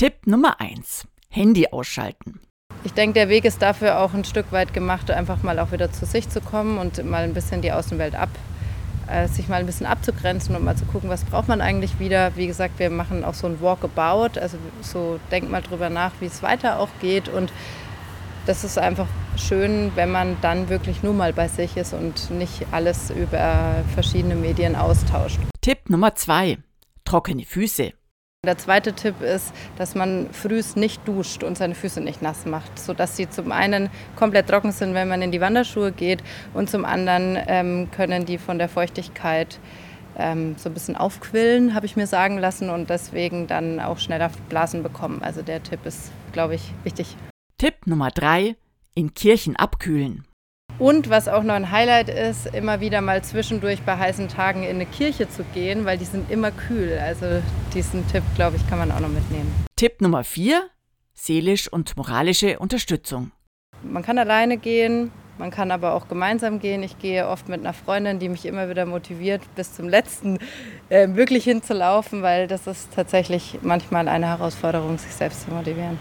Tipp Nummer 1. Handy ausschalten. Ich denke, der Weg ist dafür auch ein Stück weit gemacht, einfach mal auch wieder zu sich zu kommen und mal ein bisschen die Außenwelt ab, äh, sich mal ein bisschen abzugrenzen und mal zu gucken, was braucht man eigentlich wieder. Wie gesagt, wir machen auch so ein Walkabout, also so denkt mal drüber nach, wie es weiter auch geht und das ist einfach schön, wenn man dann wirklich nur mal bei sich ist und nicht alles über verschiedene Medien austauscht. Tipp Nummer 2. Trockene Füße. Der zweite Tipp ist, dass man frühs nicht duscht und seine Füße nicht nass macht, sodass sie zum einen komplett trocken sind, wenn man in die Wanderschuhe geht und zum anderen ähm, können die von der Feuchtigkeit ähm, so ein bisschen aufquillen, habe ich mir sagen lassen und deswegen dann auch schneller Blasen bekommen. Also der Tipp ist, glaube ich, wichtig. Tipp Nummer 3. In Kirchen abkühlen. Und was auch noch ein Highlight ist, immer wieder mal zwischendurch bei heißen Tagen in eine Kirche zu gehen, weil die sind immer kühl. Also diesen Tipp, glaube ich, kann man auch noch mitnehmen. Tipp Nummer 4. Seelisch und moralische Unterstützung. Man kann alleine gehen, man kann aber auch gemeinsam gehen. Ich gehe oft mit einer Freundin, die mich immer wieder motiviert, bis zum letzten äh, wirklich hinzulaufen, weil das ist tatsächlich manchmal eine Herausforderung, sich selbst zu motivieren.